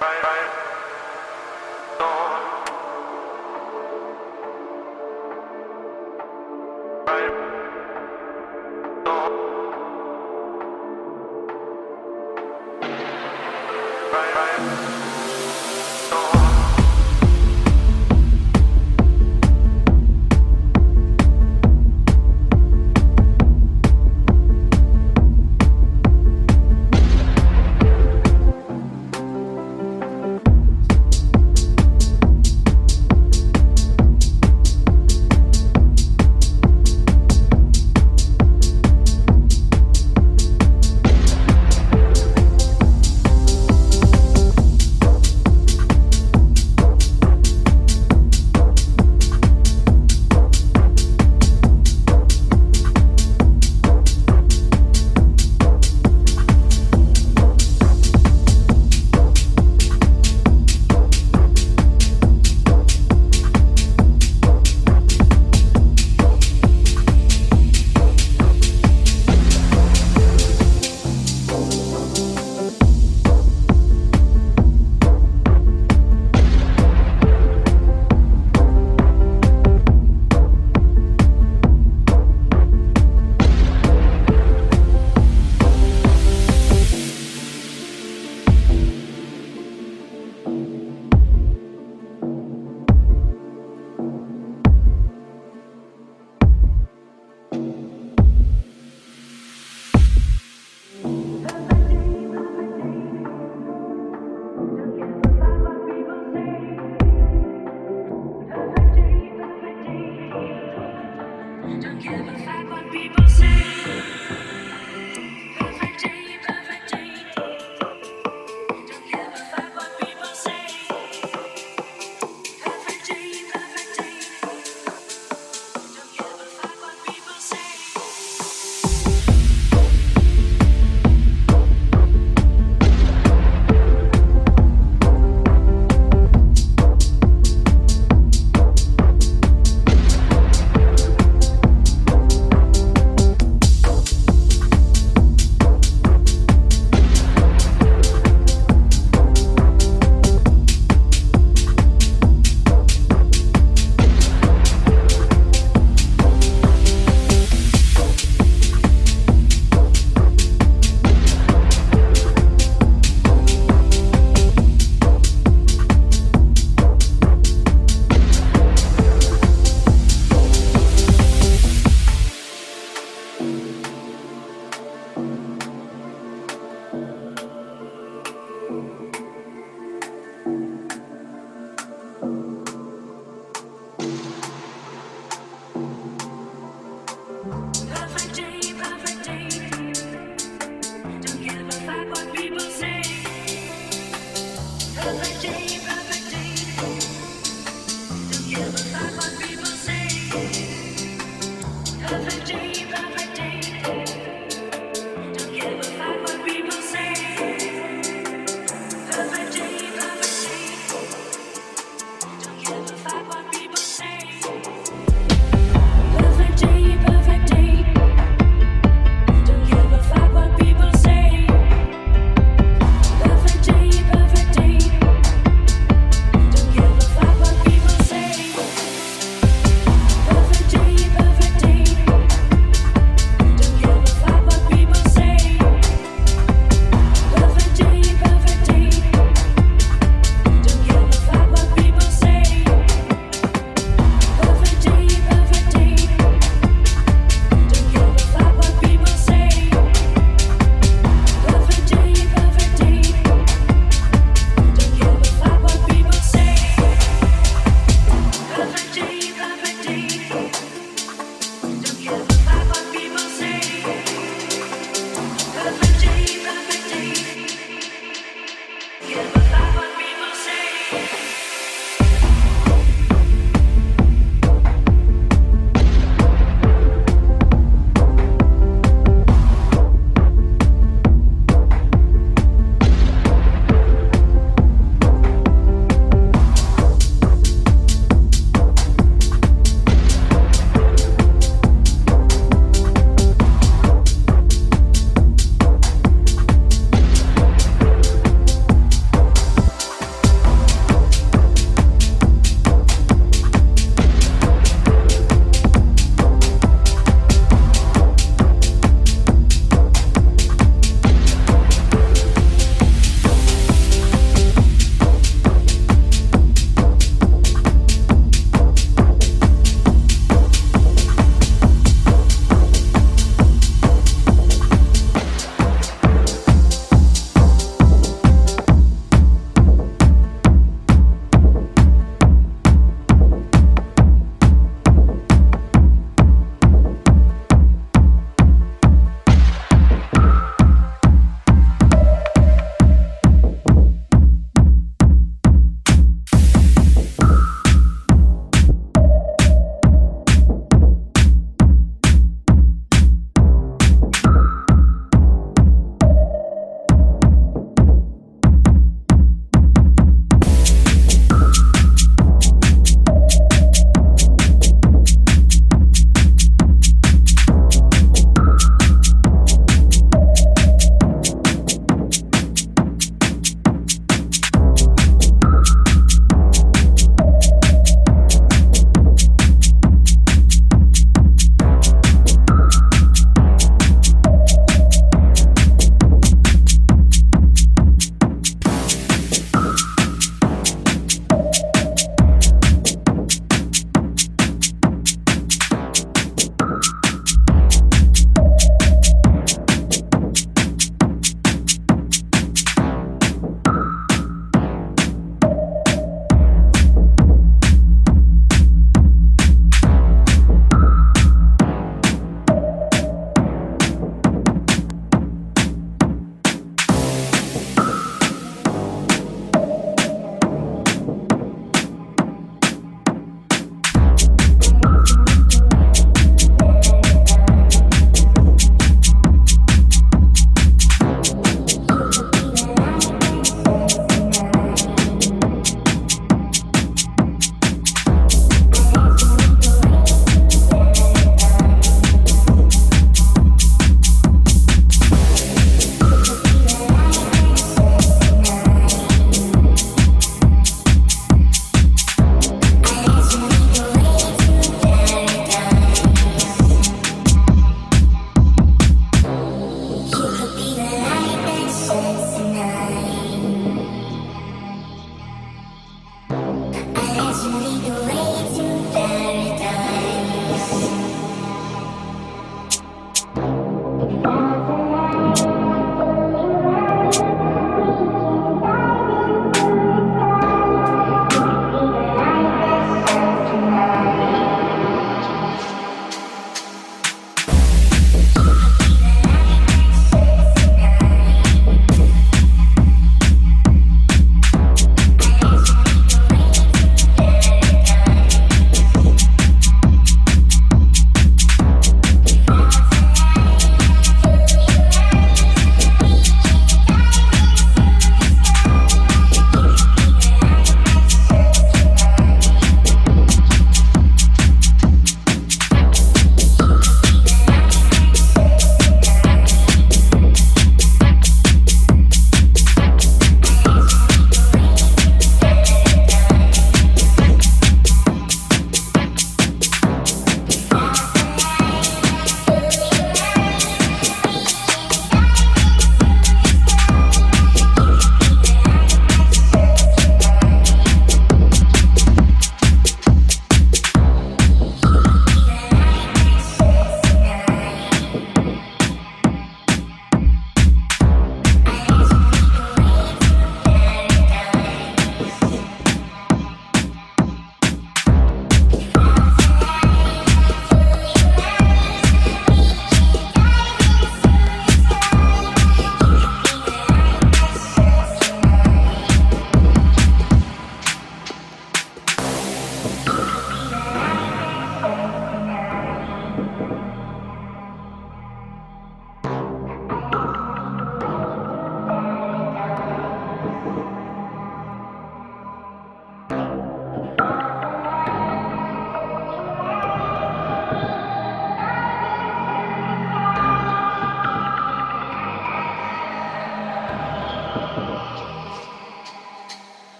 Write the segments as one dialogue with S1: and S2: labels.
S1: Bye. Bye.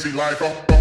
S1: crazy
S2: life. Oh,
S3: oh.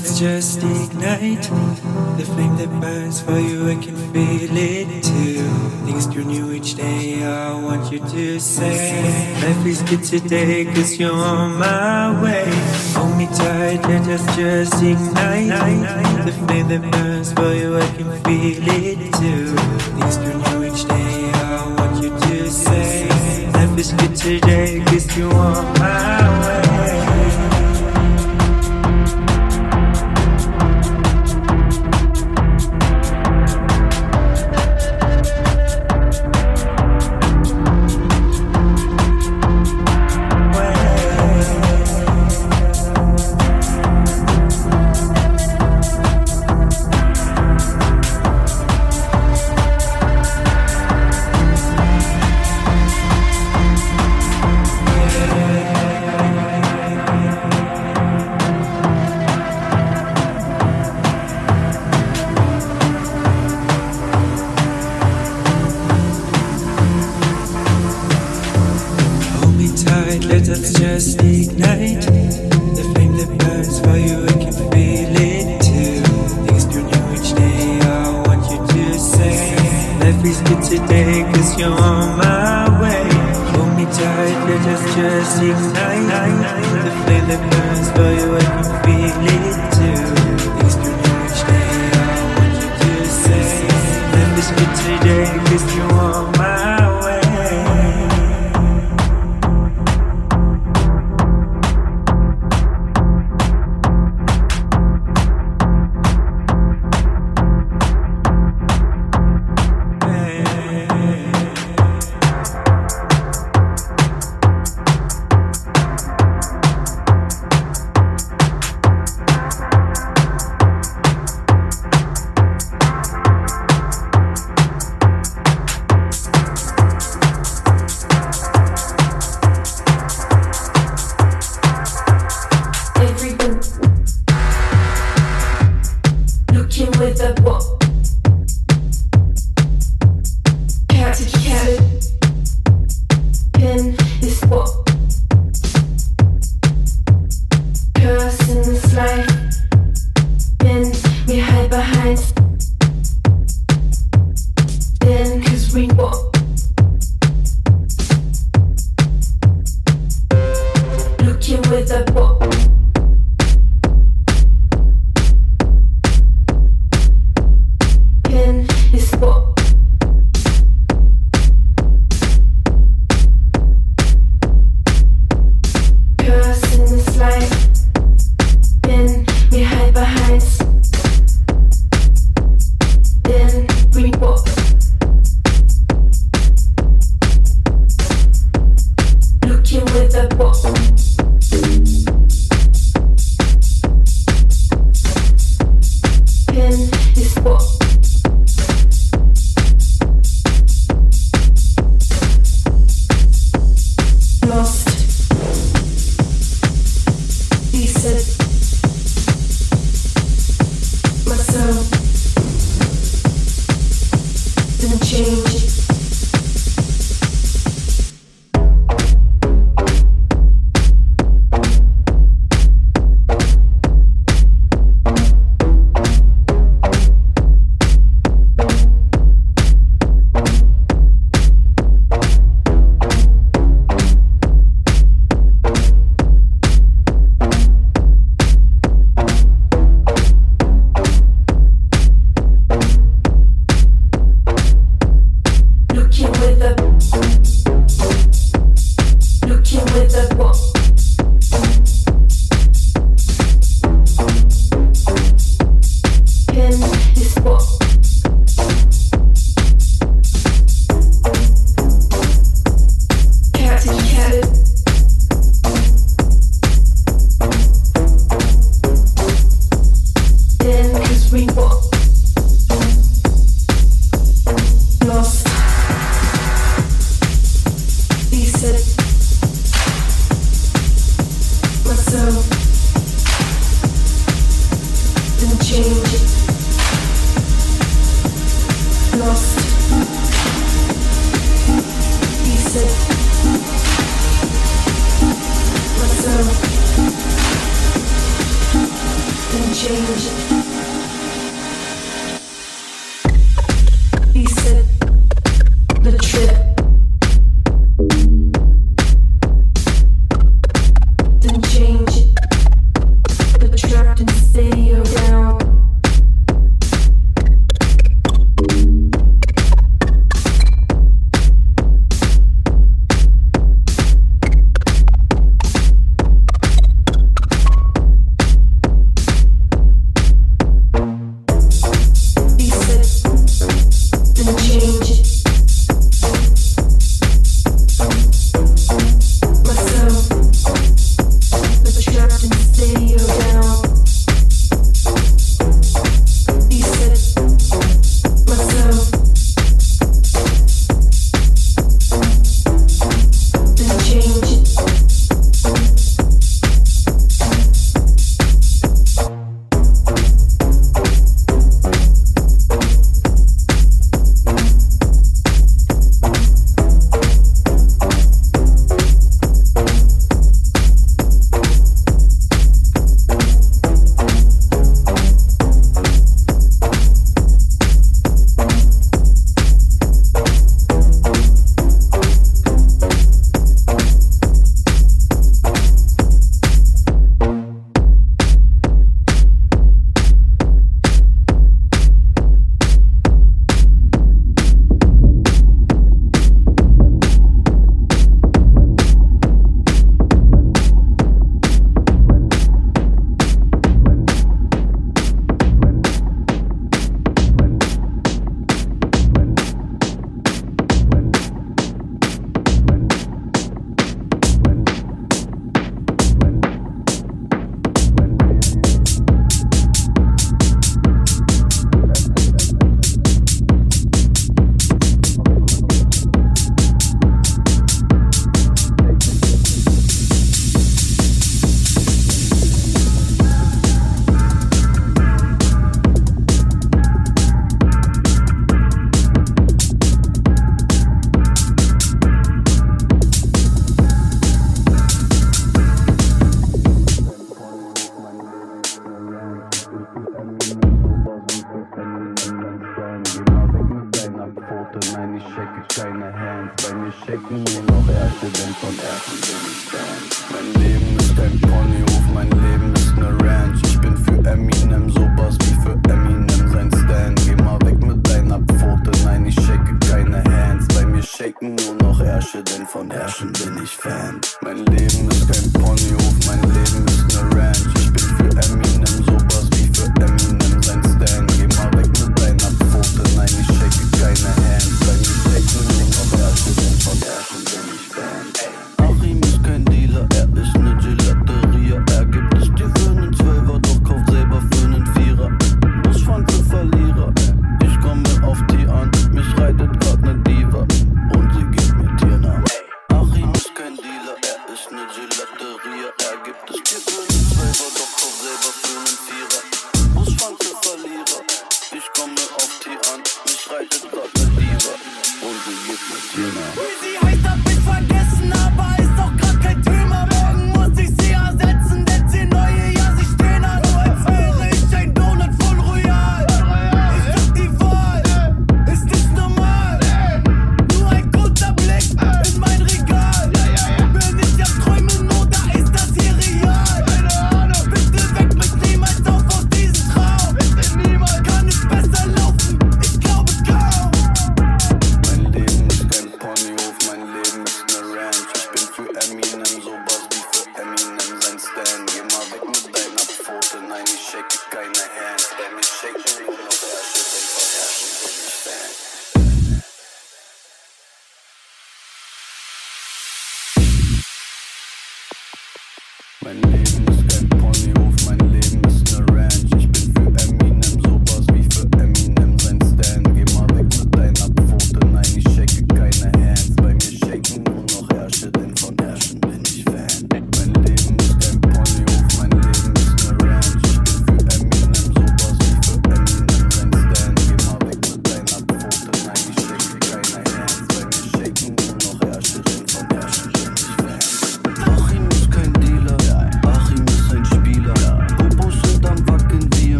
S3: Let us just ignite the flame that burns for you. I can feel it too. Things grow new each day. I want you to say, Life is good today, cause you're on my way. Hold me tight, let us just ignite the flame that burns for you. I can feel it too. Things grow new each day. I want you to say, Life is good today, cause you're on my way.